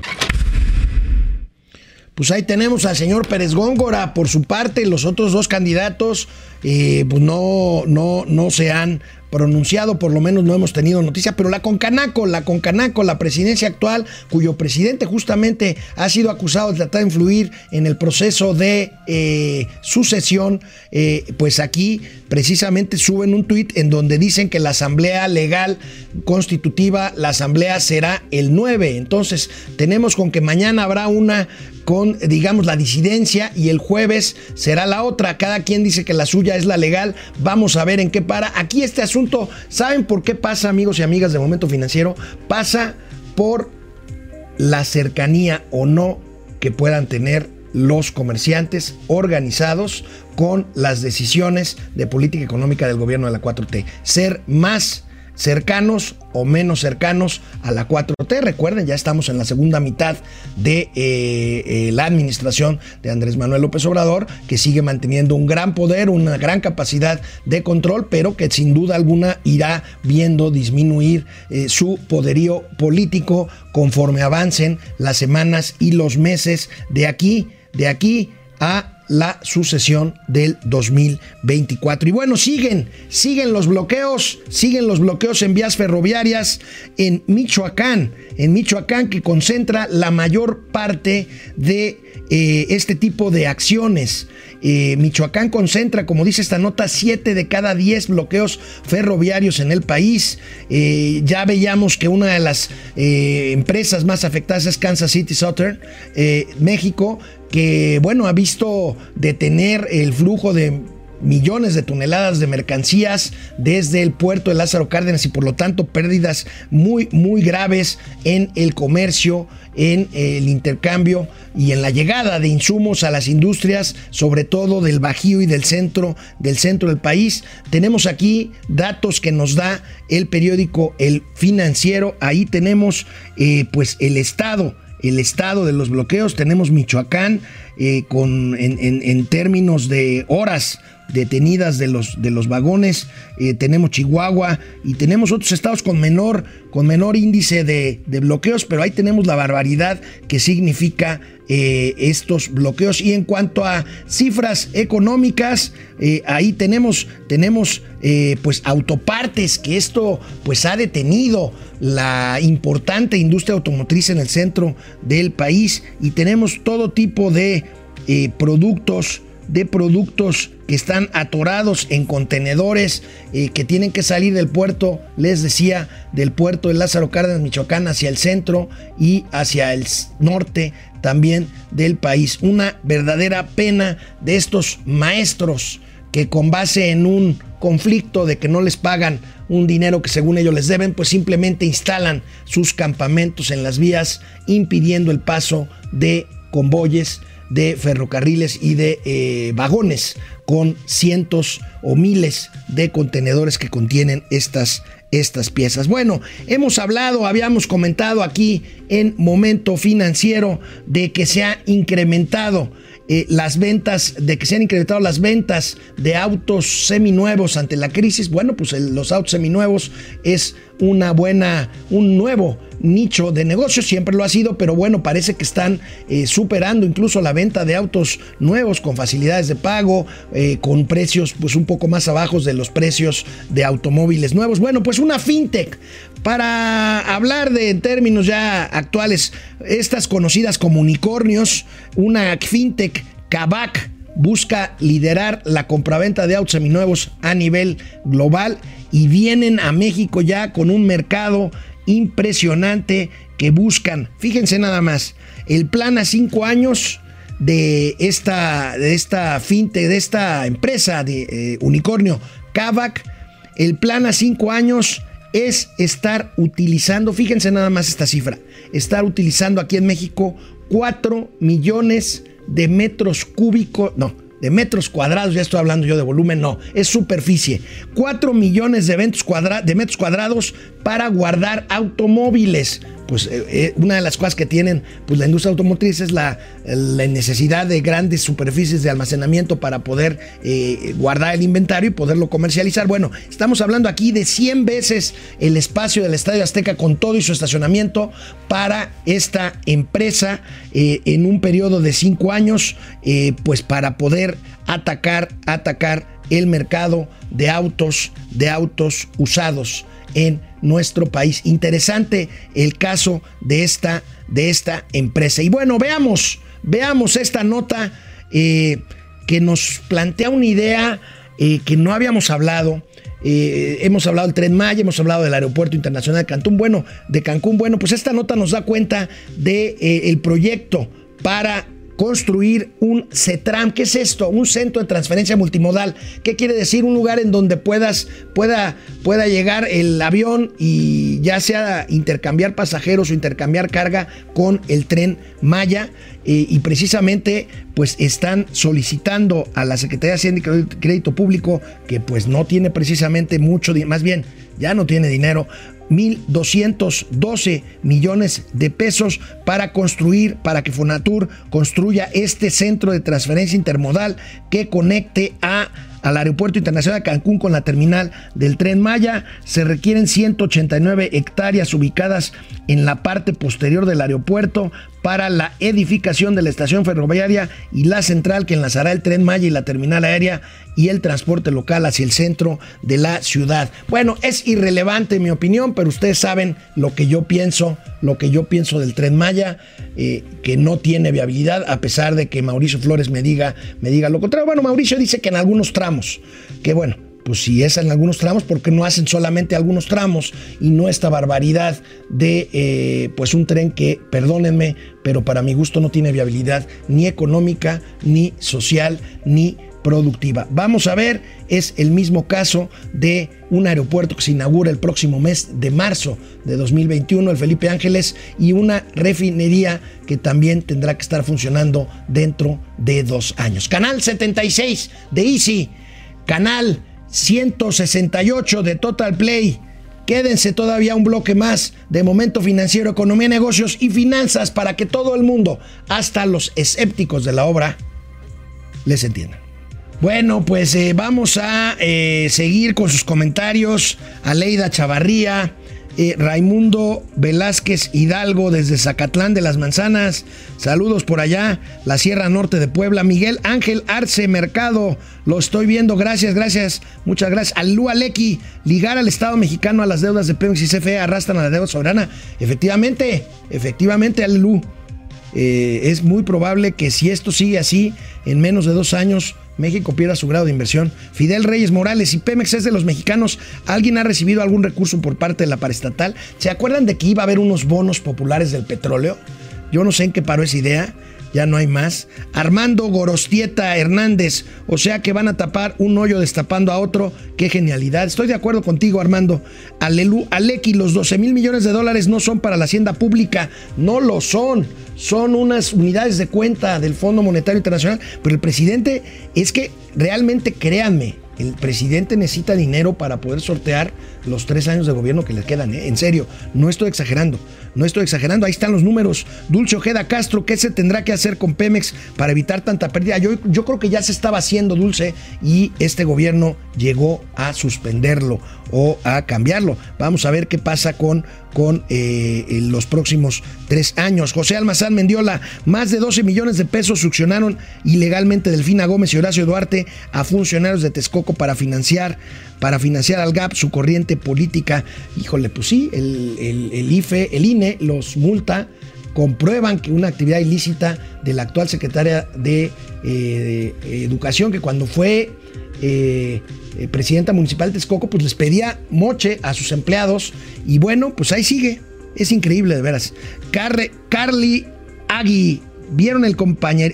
Pues ahí tenemos al señor Pérez Góngora. Por su parte, los otros dos candidatos eh, pues no, no, no se han pronunciado, por lo menos no hemos tenido noticia, pero la Concanaco, la Concanaco, la presidencia actual, cuyo presidente justamente ha sido acusado de tratar de influir en el proceso de eh, sucesión, eh, pues aquí precisamente suben un tuit en donde dicen que la asamblea legal constitutiva, la asamblea será el 9. Entonces, tenemos con que mañana habrá una con, digamos, la disidencia y el jueves será la otra. Cada quien dice que la suya es la legal. Vamos a ver en qué para. Aquí este asunto, ¿saben por qué pasa, amigos y amigas de Momento Financiero? Pasa por la cercanía o no que puedan tener los comerciantes organizados con las decisiones de política económica del gobierno de la 4T. Ser más cercanos o menos cercanos a la 4T. Recuerden, ya estamos en la segunda mitad de eh, eh, la administración de Andrés Manuel López Obrador, que sigue manteniendo un gran poder, una gran capacidad de control, pero que sin duda alguna irá viendo disminuir eh, su poderío político conforme avancen las semanas y los meses de aquí, de aquí a la sucesión del 2024. Y bueno, siguen, siguen los bloqueos, siguen los bloqueos en vías ferroviarias en Michoacán, en Michoacán que concentra la mayor parte de eh, este tipo de acciones. Eh, Michoacán concentra, como dice esta nota, 7 de cada 10 bloqueos ferroviarios en el país. Eh, ya veíamos que una de las empresas más afectadas es Kansas City Southern, México, que bueno, ha visto detener el flujo de millones de toneladas de mercancías desde el puerto de Lázaro Cárdenas y por lo tanto pérdidas muy muy graves en el comercio, en el intercambio y en la llegada de insumos a las industrias, sobre todo del Bajío y del centro del centro del país. Tenemos aquí datos que nos da el periódico El Financiero. Ahí tenemos eh, pues el estado el estado de los bloqueos. Tenemos Michoacán eh, con, en, términos de horas detenidas de los, de los vagones, eh, tenemos Chihuahua y tenemos otros estados con menor, con menor índice de, bloqueos, pero ahí tenemos la barbaridad que significa eh, estos bloqueos. Y en cuanto a cifras económicas, ahí tenemos, tenemos pues autopartes, que esto pues ha detenido la importante industria automotriz en el centro del país y tenemos todo tipo de productos de productos que están atorados en contenedores eh, que tienen que salir del puerto, les decía, del puerto de Lázaro Cárdenas, Michoacán, hacia el centro y hacia el norte también del país. Una verdadera pena de estos maestros que con base en un conflicto de que no les pagan un dinero que según ellos les deben, pues simplemente instalan sus campamentos en las vías impidiendo el paso de convoyes de ferrocarriles y de eh, vagones con cientos o miles de contenedores que contienen estas, estas piezas. Bueno, hemos hablado, habíamos comentado aquí en Momento Financiero de que se ha incrementado eh, las ventas, de que se han incrementado las ventas de autos seminuevos ante la crisis. Bueno, pues los autos seminuevos es una buena, un nuevo nicho de negocio, siempre lo ha sido, pero bueno, parece que están eh, superando incluso la venta de autos nuevos con facilidades de pago, eh, con precios pues un poco más abajo de los precios de automóviles nuevos. Bueno, pues una fintech para hablar de en términos ya actuales, estas conocidas como unicornios, una fintech Kavak busca liderar la compraventa de autos seminuevos a nivel global y vienen a México ya con un mercado impresionante que buscan. Fíjense nada más, el plan a cinco años de esta, de esta finte, de esta empresa de eh, unicornio Kavak, el plan a cinco años es estar utilizando, fíjense nada más esta cifra, estar utilizando aquí en México 4 millones de metros cúbicos, no, de metros cuadrados, ya estoy hablando yo de volumen, no, es superficie. 4 millones de, metros cuadrados para guardar automóviles pues eh, eh, una de las cosas que tienen pues, la industria automotriz es la, necesidad de grandes superficies de almacenamiento para poder eh, guardar el inventario y poderlo comercializar. Bueno, estamos hablando aquí de 100 veces el espacio del Estadio Azteca con todo y su estacionamiento para esta empresa en un periodo de 5 años, pues para poder atacar, atacar el mercado de autos, de autos usados en nuestro país. Interesante el caso de esta, de esta empresa. Y bueno, veamos, veamos esta nota eh, que nos plantea una idea eh, que no habíamos hablado. Eh, hemos hablado del Tren Maya, hemos hablado del Aeropuerto Internacional de Cancún. Bueno, de Cancún, bueno, pues esta nota nos da cuenta del de, proyecto para construir un CETRAM. ¿Qué es esto? Un centro de transferencia multimodal. ¿Qué quiere decir? Un lugar en donde puedas, pueda, pueda llegar el avión y ya sea intercambiar pasajeros o intercambiar carga con el tren Maya. Eh, y precisamente pues están solicitando a la Secretaría de Hacienda y Crédito Público, que pues no tiene precisamente mucho, más bien ya no tiene dinero, 1.212 millones de pesos para construir, para que Fonatur construya este centro de transferencia intermodal que conecte a al Aeropuerto Internacional de Cancún con la terminal del tren Maya. Se requieren 189 hectáreas ubicadas en la parte posterior del aeropuerto para la edificación de la estación ferroviaria y la central que enlazará el tren Maya y la terminal aérea y el transporte local hacia el centro de la ciudad. Bueno, es irrelevante mi opinión, pero ustedes saben lo que yo pienso, lo que yo pienso del tren Maya, eh, que no tiene viabilidad, a pesar de que Mauricio Flores me diga, me diga lo contrario. Bueno, Mauricio dice que en algunos tramos, que bueno, pues si es en algunos tramos, porque no hacen solamente algunos tramos y no esta barbaridad de eh, pues un tren que, perdónenme, pero para mi gusto no tiene viabilidad ni económica, ni social, ni productiva. Vamos a ver, es el mismo caso de un aeropuerto que se inaugura el próximo mes de marzo de 2021, el Felipe Ángeles, y una refinería que también tendrá que estar funcionando dentro de dos años. Canal 76 de Easy, canal 168 de Total Play. Quédense todavía un bloque más de Momento Financiero, Economía, Negocios y Finanzas para que todo el mundo, hasta los escépticos de la obra, les entienda. Bueno, pues eh, vamos a eh, seguir con sus comentarios. Aleida Chavarría, eh, Raimundo Velázquez Hidalgo desde Zacatlán de las Manzanas. Saludos por allá, la Sierra Norte de Puebla. Miguel Ángel Arce Mercado, lo estoy viendo. Gracias, gracias, muchas gracias. Alú Alequi, ligar al Estado mexicano a las deudas de Pemex y CFE arrastran a la deuda soberana. Efectivamente, efectivamente, Alú. Eh, es muy probable que si esto sigue así, en menos de dos años México pierda su grado de inversión. Fidel Reyes Morales y Pemex es de los mexicanos. ¿Alguien ha recibido algún recurso por parte de la paraestatal? ¿Se acuerdan de que iba a haber unos bonos populares del petróleo? Yo no sé en qué paró esa idea. Ya no hay más. Armando Gorostieta Hernández, o sea que van a tapar un hoyo destapando a otro. Qué genialidad. Estoy de acuerdo contigo, Armando. Alelu, Aleki, los 12 mil millones de dólares no son para la hacienda pública, no lo son. Son unas unidades de cuenta del Fondo Monetario Internacional, pero el presidente es que realmente créanme, el presidente necesita dinero para poder sortear los tres años de gobierno que le quedan. ¿eh? En serio, no estoy exagerando. No estoy exagerando, ahí están los números. Dulce Ojeda Castro, ¿qué se tendrá que hacer con Pemex para evitar tanta pérdida? Yo, yo creo que ya se estaba haciendo, Dulce, y este gobierno llegó a suspenderlo o a cambiarlo. Vamos a ver qué pasa con, con eh, los próximos tres años. José Almazán Mendiola, más de 12 millones de pesos succionaron ilegalmente Delfina Gómez y Horacio Duarte a funcionarios de Texcoco para financiar, para financiar al GAP su corriente política. Híjole, pues sí, el, el IFE, el INE los multa comprueban que una actividad ilícita de la actual secretaria de, eh, de Educación, que cuando fue eh, presidenta municipal de Texcoco, pues les pedía moche a sus empleados. Y bueno, pues ahí sigue. Es increíble, de veras. Carly Agui vieron el,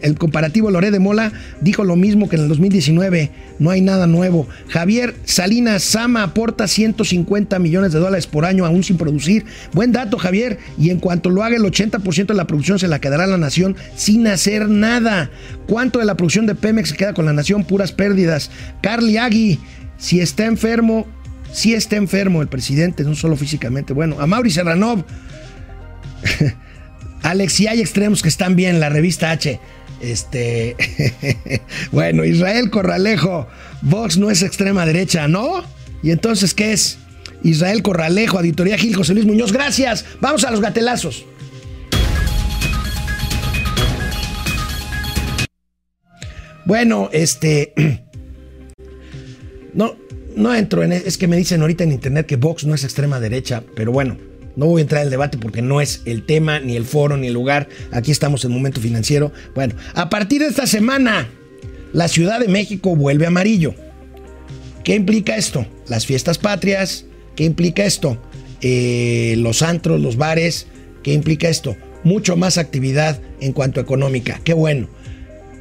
el comparativo Loré de Mola, dijo lo mismo que en el 2019, no hay nada nuevo. Javier Salinas Sama aporta 150 millones de dólares por año aún sin producir. Buen dato, Javier, y en cuanto lo haga el 80% de la producción se la quedará la nación sin hacer nada. ¿Cuánto de la producción de Pemex se queda con la nación? Puras pérdidas. Carly Agui, si está enfermo, si está enfermo el presidente, no solo físicamente. Bueno, a Mauri Serranov. Alex, y hay extremos que están bien, la revista H. Este. bueno, Israel Corralejo. Vox no es extrema derecha, ¿no? ¿Y entonces qué es? Israel Corralejo, Auditoría Gil José Luis Muñoz. Gracias. Vamos a los gatelazos. Bueno, este. No, no entro en. E, es que me dicen ahorita en internet que Vox no es extrema derecha, pero bueno. No voy a entrar en el debate porque no es el tema, ni el foro, ni el lugar. Aquí estamos en momento financiero. Bueno, a partir de esta semana, la Ciudad de México vuelve amarillo. ¿Qué implica esto? Las fiestas patrias. ¿Qué implica esto? Eh, los antros, los bares. ¿Qué implica esto? Mucho más actividad en cuanto económica. Qué bueno.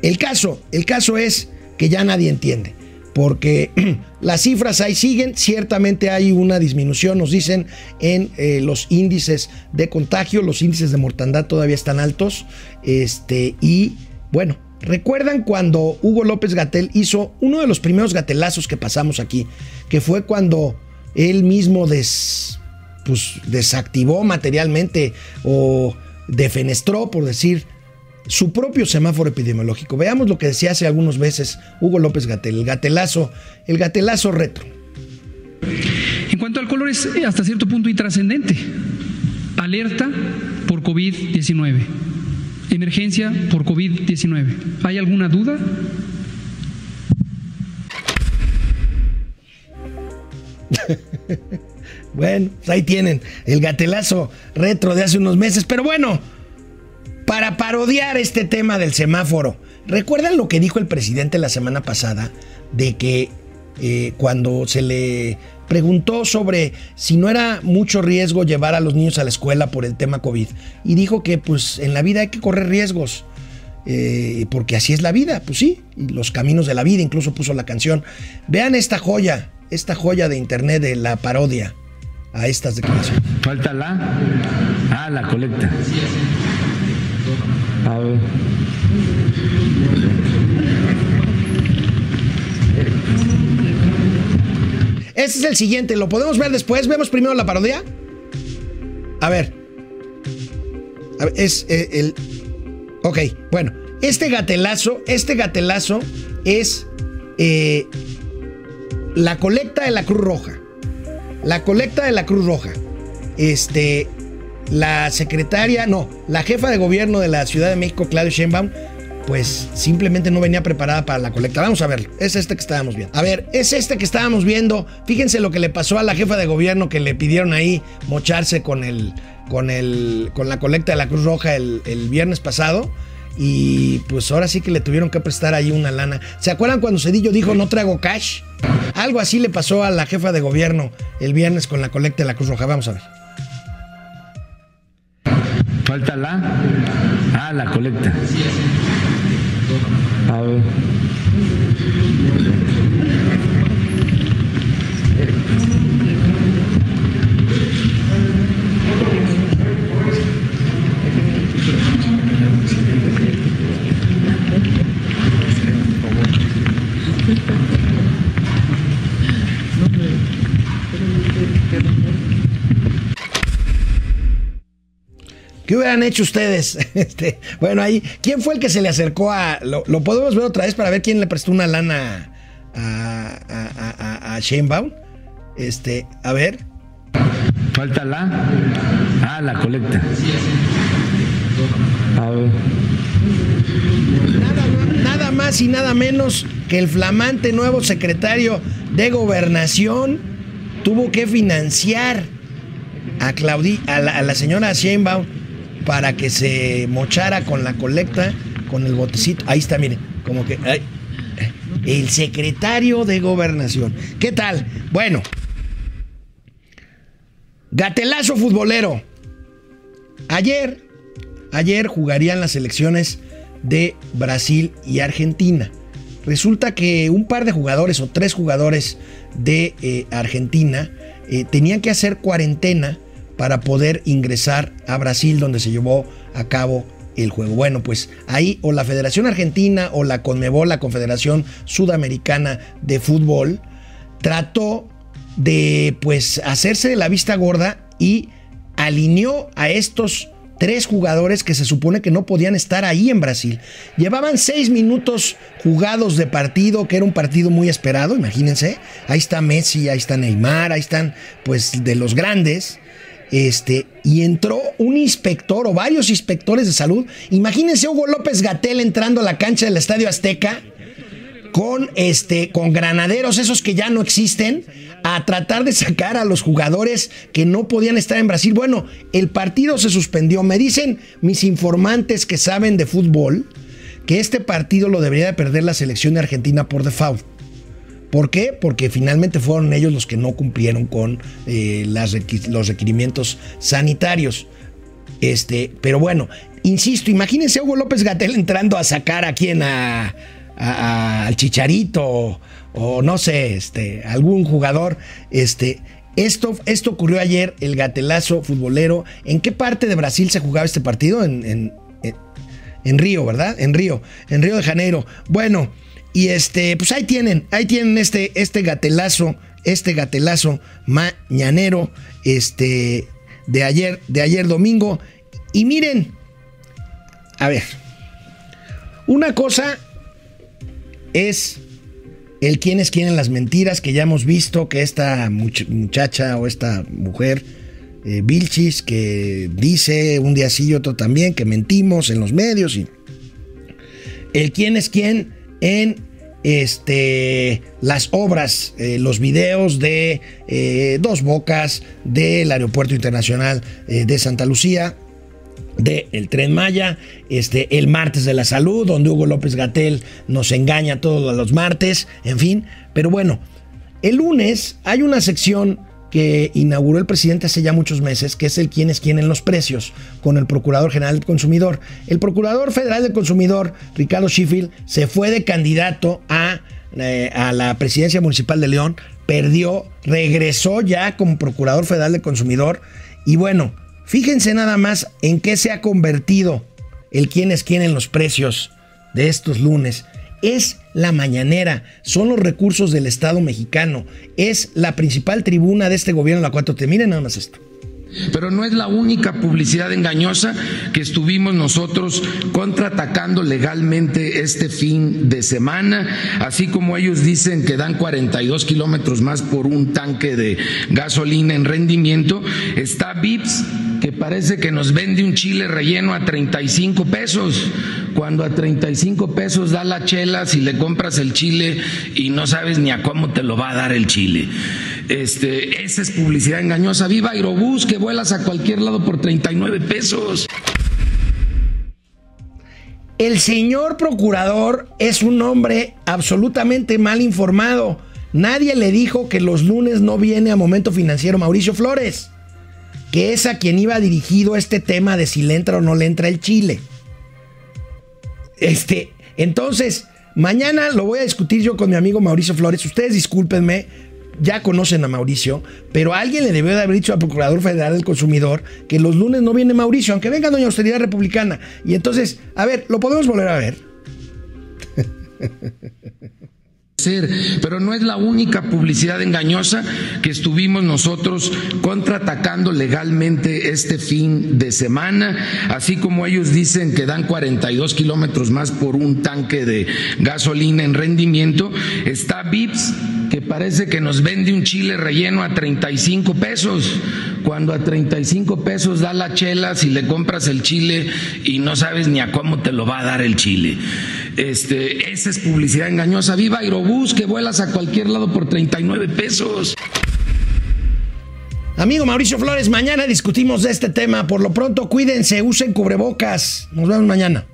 El caso, el caso es que ya nadie entiende porque las cifras ahí siguen, ciertamente hay una disminución, nos dicen, en eh, los índices de contagio, los índices de mortandad todavía están altos, este, y bueno, ¿recuerdan cuando Hugo López Gatel hizo uno de los primeros gatelazos que pasamos aquí, que fue cuando él mismo des, pues, desactivó materialmente o defenestró, por decir, su propio semáforo epidemiológico. Veamos lo que decía hace algunos meses Hugo López Gatel, el gatelazo, el gatelazo retro. En cuanto al color es eh, hasta cierto punto intrascendente. Alerta por COVID-19. Emergencia por COVID-19. ¿Hay alguna duda? bueno, pues ahí tienen el gatelazo retro de hace unos meses, pero bueno, para parodiar este tema del semáforo. ¿Recuerdan lo que dijo el presidente la semana pasada? De que eh, cuando se le preguntó sobre si no era mucho riesgo llevar a los niños a la escuela por el tema COVID. Y dijo que pues en la vida hay que correr riesgos. Eh, porque así es la vida, pues sí, y los caminos de la vida, incluso puso la canción. Vean esta joya, esta joya de internet de la parodia a estas declaraciones. Falta la, ah, la colecta. A ver. Este es el siguiente, ¿lo podemos ver después? ¿Vemos primero la parodia? A ver. A ver es eh, el... Ok, bueno. Este gatelazo, este gatelazo es eh, la colecta de la Cruz Roja. La colecta de la Cruz Roja. Este, la secretaria, no, la jefa de gobierno de la Ciudad de México, Claudia Sheinbaum, pues simplemente no venía preparada para la colecta. Vamos a ver, es este que estábamos viendo. A ver, es este que estábamos viendo. Fíjense lo que le pasó a la jefa de gobierno que le pidieron ahí mocharse con el, con el, con la colecta de la Cruz Roja el, el viernes pasado. Y pues ahora sí que le tuvieron que prestar ahí una lana. ¿Se acuerdan cuando Cedillo dijo no traigo cash? Algo así le pasó a la jefa de gobierno el viernes con la colecta de la Cruz Roja. Vamos a ver. Falta la. Ah, la colecta. A ver. ¿Qué hubieran hecho ustedes? Este, bueno, ahí, ¿quién fue el que se le acercó a... Lo, lo podemos ver otra vez para ver quién le prestó una lana a, a, a, a Sheinbaum? Este, a ver. Falta la. Ah, la colecta. A ver. Nada más y nada menos que el flamante nuevo secretario de Gobernación tuvo que financiar a Claudi, a la, a la señora Sheinbaum para que se mochara con la colecta, con el botecito. Ahí está, miren, como que el secretario de Gobernación. ¿Qué tal? Bueno, gatelazo futbolero. Ayer, ayer jugarían las elecciones de Brasil y Argentina. Resulta que un par de jugadores o tres jugadores de eh, Argentina eh, tenían que hacer cuarentena para poder ingresar a Brasil donde se llevó a cabo el juego. Bueno, pues ahí o la Federación Argentina o la CONMEBOL, la Confederación Sudamericana de Fútbol, trató de pues hacerse de la vista gorda y alineó a estos tres jugadores que se supone que no podían estar ahí en Brasil. Llevaban seis minutos jugados de partido, que era un partido muy esperado, imagínense. Ahí está Messi, ahí está Neymar, ahí están pues de los grandes. Este, y entró un inspector o varios inspectores de salud. Imagínense Hugo López Gatel entrando a la cancha del Estadio Azteca con este con granaderos esos que ya no existen a tratar de sacar a los jugadores que no podían estar en Brasil. Bueno, el partido se suspendió. Me dicen mis informantes que saben de fútbol que este partido lo debería de perder la selección de Argentina por default. ¿Por qué? Porque finalmente fueron ellos los que no cumplieron con eh, las los requerimientos sanitarios. Este, pero bueno, insisto, imagínense a Hugo López Gatel entrando a sacar a quien a, al Chicharito o, no sé, este, algún jugador, este. Esto, esto ocurrió ayer, el gatelazo futbolero. ¿En qué parte de Brasil se jugaba este partido? En- en- en Río, ¿verdad? En Río, en Río de Janeiro. Bueno, y este, pues ahí tienen, ahí tienen este, este gatelazo, este gatelazo mañanero, este, de ayer, de ayer domingo. Y miren, a ver, una cosa es el quién es quién en las mentiras, que ya hemos visto que esta much- muchacha o esta mujer, eh, Vilchis, que dice un día sí y otro también, que mentimos en los medios y el quién es quién en este, las obras, eh, los videos de eh, Dos Bocas, del Aeropuerto Internacional eh, de Santa Lucía, de El Tren Maya, este, el martes de la salud, donde Hugo López Gatel nos engaña todos los martes, en fin. Pero bueno, el lunes hay una sección que inauguró el presidente hace ya muchos meses, que es el quién es quién en los precios, con el Procurador General del Consumidor. El Procurador Federal del Consumidor, Ricardo Sheffield, se fue de candidato a, eh, a la presidencia municipal de León, perdió, regresó ya como Procurador Federal del Consumidor y bueno, Fíjense nada más en qué se ha convertido el quién es quién en los precios de estos lunes. Es la mañanera, son los recursos del Estado mexicano, es la principal tribuna de este gobierno, la 4T. Miren nada más esto. Pero no es la única publicidad engañosa que estuvimos nosotros contraatacando legalmente este fin de semana, así como ellos dicen que dan 42 kilómetros más por un tanque de gasolina en rendimiento, está VIPS que parece que nos vende un chile relleno a 35 pesos, cuando a 35 pesos da la chela si le compras el chile y no sabes ni a cómo te lo va a dar el chile. Este, esa es publicidad engañosa. Viva Aerobús, que vuelas a cualquier lado por 39 pesos. El señor procurador es un hombre absolutamente mal informado. Nadie le dijo que los lunes no viene a Momento Financiero Mauricio Flores. que es a quien iba dirigido este tema de si le entra o no le entra el Chile. Este, entonces, mañana lo voy a discutir yo con mi amigo Mauricio Flores. Ustedes discúlpenme, ya conocen a Mauricio, pero alguien le debió de haber dicho al Procurador Federal del Consumidor que los lunes no viene Mauricio, aunque venga Doña Austeridad Republicana. Y entonces, a ver, ¿lo podemos volver a ver? Pero no es la única publicidad engañosa que estuvimos nosotros contraatacando legalmente este fin de semana, así como ellos dicen que dan 42 kilómetros más por un tanque de gasolina en rendimiento, está VIPS que parece que nos vende un chile relleno a 35 pesos, cuando a 35 pesos da la chela si le compras el chile y no sabes ni a cómo te lo va a dar el chile. Este, esa es publicidad engañosa. Viva Aerobús, que vuelas a cualquier lado por 39 pesos. Amigo Mauricio Flores, mañana discutimos de este tema. Por lo pronto, cuídense, usen cubrebocas. Nos vemos mañana.